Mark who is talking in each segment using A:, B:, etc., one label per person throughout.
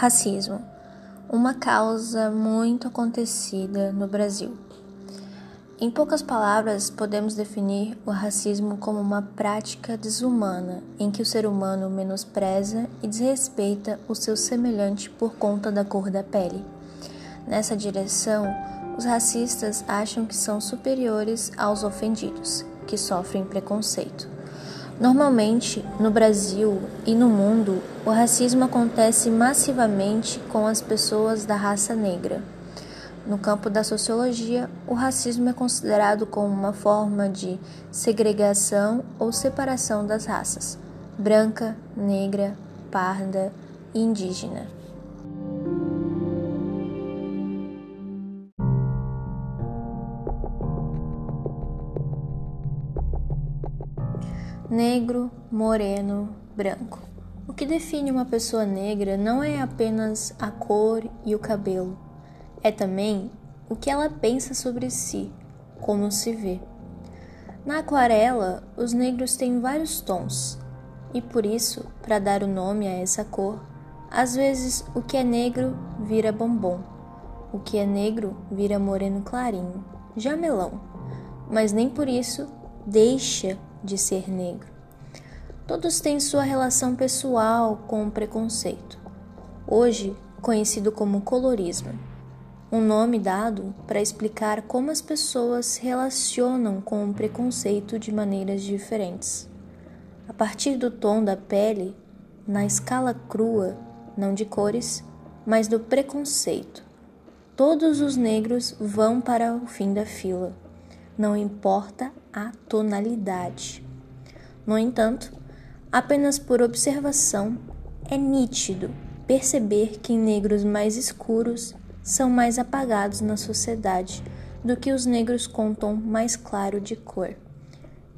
A: Racismo, uma causa muito acontecida no Brasil. Em poucas palavras, podemos definir o racismo como uma prática desumana em que o ser humano menospreza e desrespeita o seu semelhante por conta da cor da pele. Nessa direção, os racistas acham que são superiores aos ofendidos, que sofrem preconceito. Normalmente, no Brasil e no mundo, o racismo acontece massivamente com as pessoas da raça negra. No campo da sociologia, o racismo é considerado como uma forma de segregação ou separação das raças branca, negra, parda e indígena. Negro, moreno, branco. O que define uma pessoa negra não é apenas a cor e o cabelo, é também o que ela pensa sobre si, como se vê. Na aquarela, os negros têm vários tons, e por isso, para dar o nome a essa cor, às vezes o que é negro vira bombom, o que é negro vira moreno clarinho, jamelão, mas nem por isso deixa de ser negro. Todos têm sua relação pessoal com o preconceito, hoje conhecido como colorismo, um nome dado para explicar como as pessoas se relacionam com o preconceito de maneiras diferentes. A partir do tom da pele, na escala crua, não de cores, mas do preconceito. Todos os negros vão para o fim da fila não importa a tonalidade. No entanto, apenas por observação, é nítido perceber que negros mais escuros são mais apagados na sociedade do que os negros com tom mais claro de cor.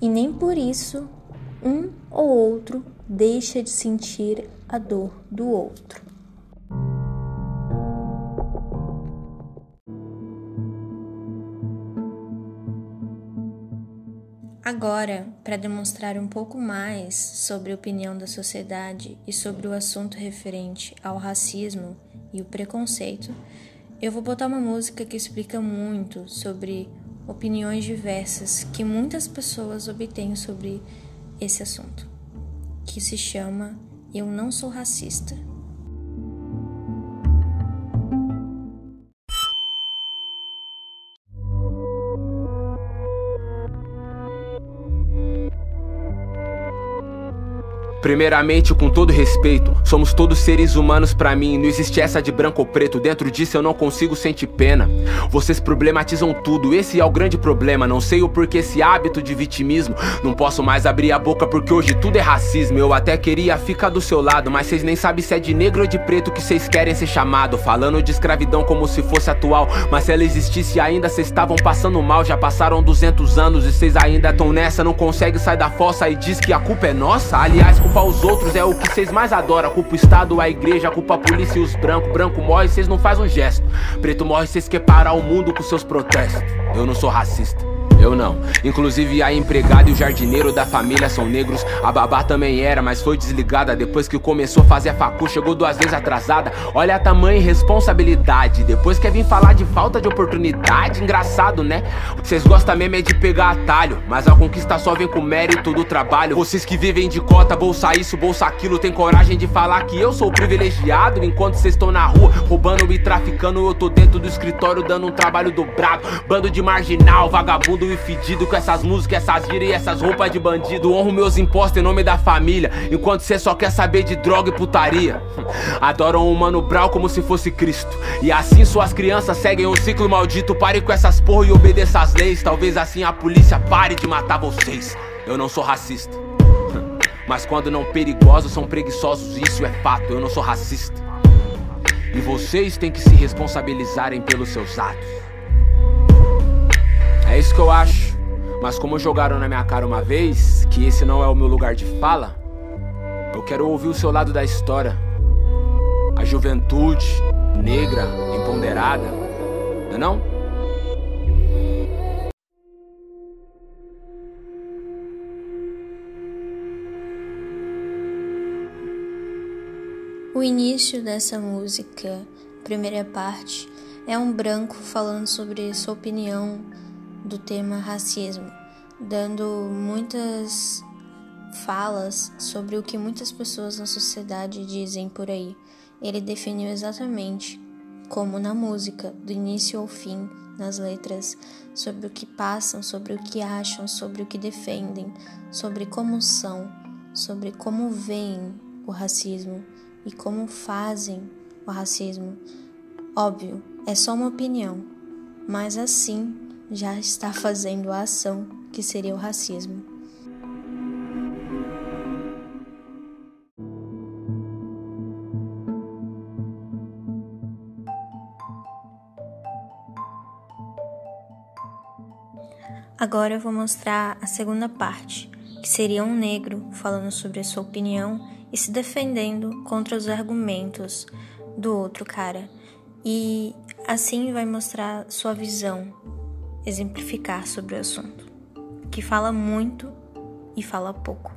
A: E nem por isso um ou outro deixa de sentir a dor do outro. Agora, para demonstrar um pouco mais sobre a opinião da sociedade e sobre o assunto referente ao racismo e o preconceito, eu vou botar uma música que explica muito sobre opiniões diversas que muitas pessoas obtêm sobre esse assunto, que se chama Eu Não Sou Racista.
B: Primeiramente, com todo respeito, somos todos seres humanos para mim. Não existe essa de branco ou preto. Dentro disso eu não consigo sentir pena. Vocês problematizam tudo, esse é o grande problema. Não sei o porquê esse hábito de vitimismo. Não posso mais abrir a boca porque hoje tudo é racismo. Eu até queria ficar do seu lado, mas vocês nem sabem se é de negro ou de preto que vocês querem ser chamado. Falando de escravidão como se fosse atual. Mas se ela existisse ainda, vocês estavam passando mal. Já passaram 200 anos e vocês ainda estão nessa. Não consegue sair da fossa e diz que a culpa é nossa. Aliás, culpar os outros é o que vocês mais adoram. Culpa o Estado, a igreja, culpa a polícia e os brancos. Branco morre, vocês não fazem um gesto. Preto morre, vocês querem parar o mundo com seus protestos. Eu não sou racista. Eu não. Inclusive a empregada e o jardineiro da família são negros. A babá também era, mas foi desligada depois que começou a fazer a facu. Chegou duas vezes atrasada. Olha a tamanha responsabilidade. Depois quer vir falar de falta de oportunidade. Engraçado, né? Vocês gostam mesmo é de pegar atalho. Mas a conquista só vem com mérito do trabalho. Vocês que vivem de cota, bolsa isso, bolsa aquilo, tem coragem de falar que eu sou privilegiado. Enquanto vocês estão na rua roubando e traficando, eu tô dentro do escritório dando um trabalho dobrado. Bando de marginal, vagabundo e fedido com essas músicas, essas gírias e essas roupas de bandido. Honro meus impostos em nome da família, enquanto cê só quer saber de droga e putaria. Adoram o Mano Brau como se fosse Cristo. E assim suas crianças seguem um ciclo maldito. Pare com essas porra e obedeça as leis. Talvez assim a polícia pare de matar vocês. Eu não sou racista. Mas quando não perigosos são preguiçosos, isso é fato. Eu não sou racista. E vocês têm que se responsabilizarem pelos seus atos. É isso que eu acho. Mas como jogaram na minha cara uma vez que esse não é o meu lugar de fala, eu quero ouvir o seu lado da história. A juventude negra, empoderada, não é não?
A: O início dessa música, primeira parte, é um branco falando sobre sua opinião do tema racismo, dando muitas falas sobre o que muitas pessoas na sociedade dizem por aí. Ele definiu exatamente como na música, do início ao fim, nas letras, sobre o que passam, sobre o que acham, sobre o que defendem, sobre como são, sobre como veem o racismo e como fazem o racismo. Óbvio, é só uma opinião, mas assim já está fazendo a ação que seria o racismo. Agora eu vou mostrar a segunda parte, que seria um negro falando sobre a sua opinião e se defendendo contra os argumentos do outro cara. E assim vai mostrar sua visão, exemplificar sobre o assunto, que fala muito e fala pouco.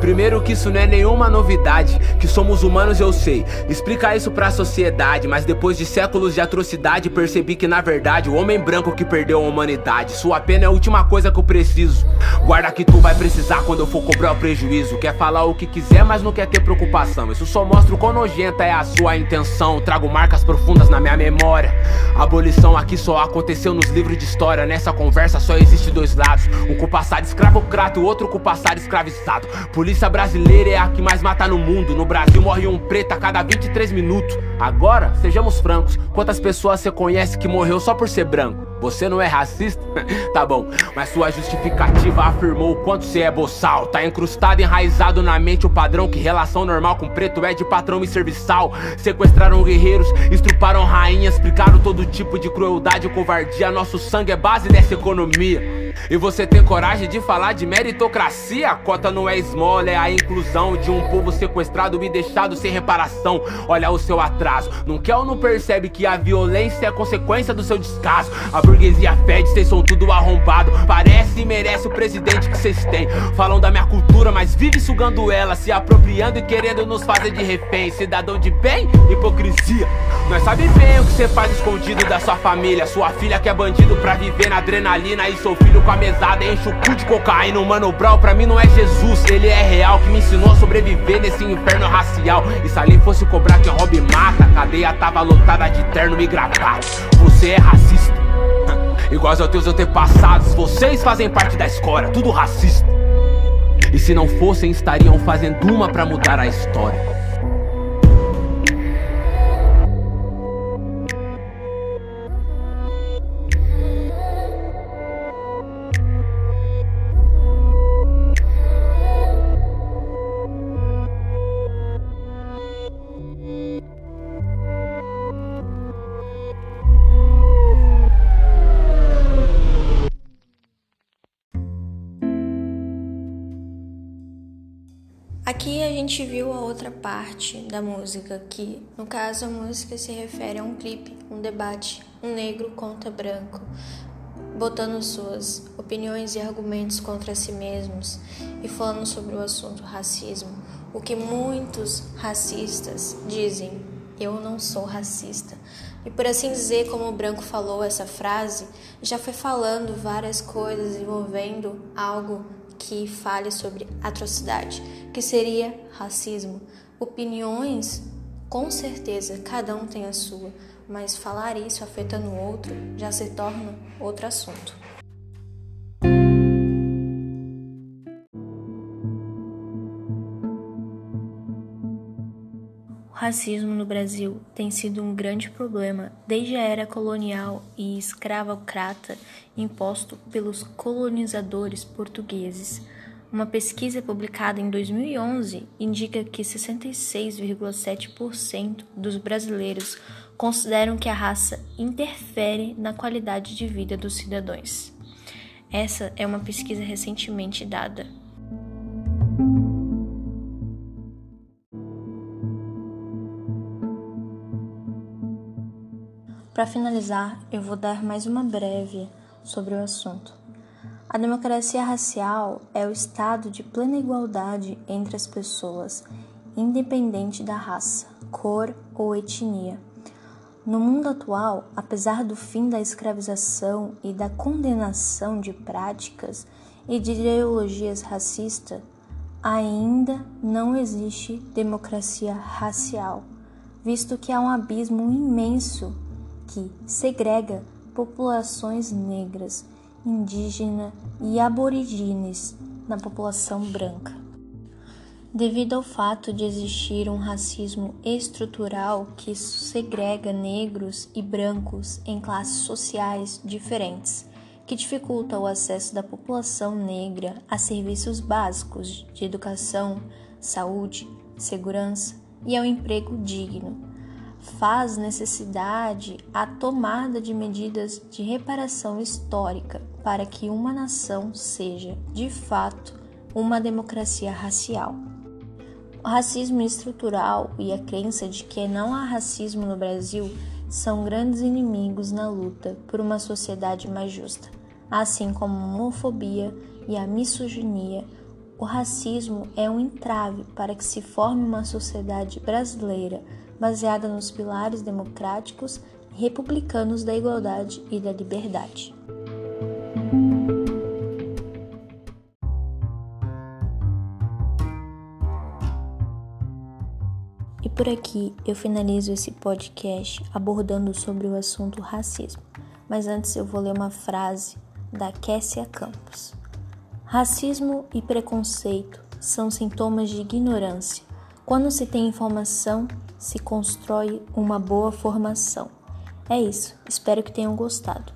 B: Primeiro que isso não é nenhuma novidade, que somos humanos eu sei. Explica isso pra sociedade, mas depois de séculos de atrocidade percebi que na verdade o homem branco que perdeu a humanidade. Sua pena é a última coisa que eu preciso. Guarda que tu vai precisar quando eu for cobrar o prejuízo. Quer falar o que quiser, mas não quer ter preocupação. Isso só mostra o quão nojenta é a sua intenção. Trago marcas profundas na minha memória. A abolição aqui só aconteceu nos livros de história. Nessa conversa só existe dois lados: um com passado escravocrata e o outro com passado escravizado. Polícia polícia brasileira é a que mais mata no mundo. No Brasil morre um preto a cada 23 minutos. Agora, sejamos francos, quantas pessoas você conhece que morreu só por ser branco? Você não é racista? tá bom, mas sua justificativa afirmou o quanto você é boçal. Tá encrustado, enraizado na mente o padrão que relação normal com preto é de patrão e serviçal. Sequestraram guerreiros, estruparam rainhas, explicaram todo tipo de crueldade e covardia. Nosso sangue é base dessa economia. E você tem coragem de falar de meritocracia? Cota não é esmola, é a inclusão de um povo sequestrado e deixado sem reparação. Olha o seu atraso, não quer ou não percebe que a violência é consequência do seu descaso? A burguesia fede, vocês são tudo arrombado. Parece e merece o presidente que vocês têm. Falam da minha cultura, mas vive sugando ela, se apropriando e querendo nos fazer de refém. Cidadão de bem, hipocrisia. Nós sabe bem o que você faz escondido da sua família. Sua filha que é bandido pra viver na adrenalina e seu filho com a mesada enche o cu de cocaína. Mano Brown pra mim não é Jesus, ele é real que me ensinou a sobreviver nesse inferno racial. E se ali fosse cobrar quem rouba mata, a cadeia tava lotada de terno e gravata. Você é racista. Iguais aos teus antepassados, vocês fazem parte da escória, tudo racista. E se não fossem, estariam fazendo uma para mudar a história.
A: Aqui a gente viu a outra parte da música, que no caso a música se refere a um clipe, um debate, um negro contra branco, botando suas opiniões e argumentos contra si mesmos e falando sobre o assunto racismo, o que muitos racistas dizem, eu não sou racista. E por assim dizer, como o branco falou essa frase, já foi falando várias coisas envolvendo algo que fale sobre atrocidade, que seria racismo. Opiniões, com certeza, cada um tem a sua, mas falar isso afetando o outro já se torna outro assunto. Racismo no Brasil tem sido um grande problema desde a era colonial e escravocrata imposto pelos colonizadores portugueses. Uma pesquisa publicada em 2011 indica que 66,7% dos brasileiros consideram que a raça interfere na qualidade de vida dos cidadãos. Essa é uma pesquisa recentemente dada. Para finalizar, eu vou dar mais uma breve sobre o assunto. A democracia racial é o estado de plena igualdade entre as pessoas, independente da raça, cor ou etnia. No mundo atual, apesar do fim da escravização e da condenação de práticas e de ideologias racistas, ainda não existe democracia racial, visto que há um abismo imenso que segrega populações negras, indígenas e aborígenes na população branca. Devido ao fato de existir um racismo estrutural que segrega negros e brancos em classes sociais diferentes, que dificulta o acesso da população negra a serviços básicos de educação, saúde, segurança e ao emprego digno, faz necessidade a tomada de medidas de reparação histórica para que uma nação seja, de fato, uma democracia racial. O racismo estrutural e a crença de que não há racismo no Brasil são grandes inimigos na luta por uma sociedade mais justa. Assim como a homofobia e a misoginia, o racismo é um entrave para que se forme uma sociedade brasileira baseada nos pilares democráticos e republicanos da igualdade e da liberdade. E por aqui eu finalizo esse podcast abordando sobre o assunto racismo. Mas antes eu vou ler uma frase da Kessia Campos. Racismo e preconceito são sintomas de ignorância. Quando se tem informação, se constrói uma boa formação. É isso, espero que tenham gostado.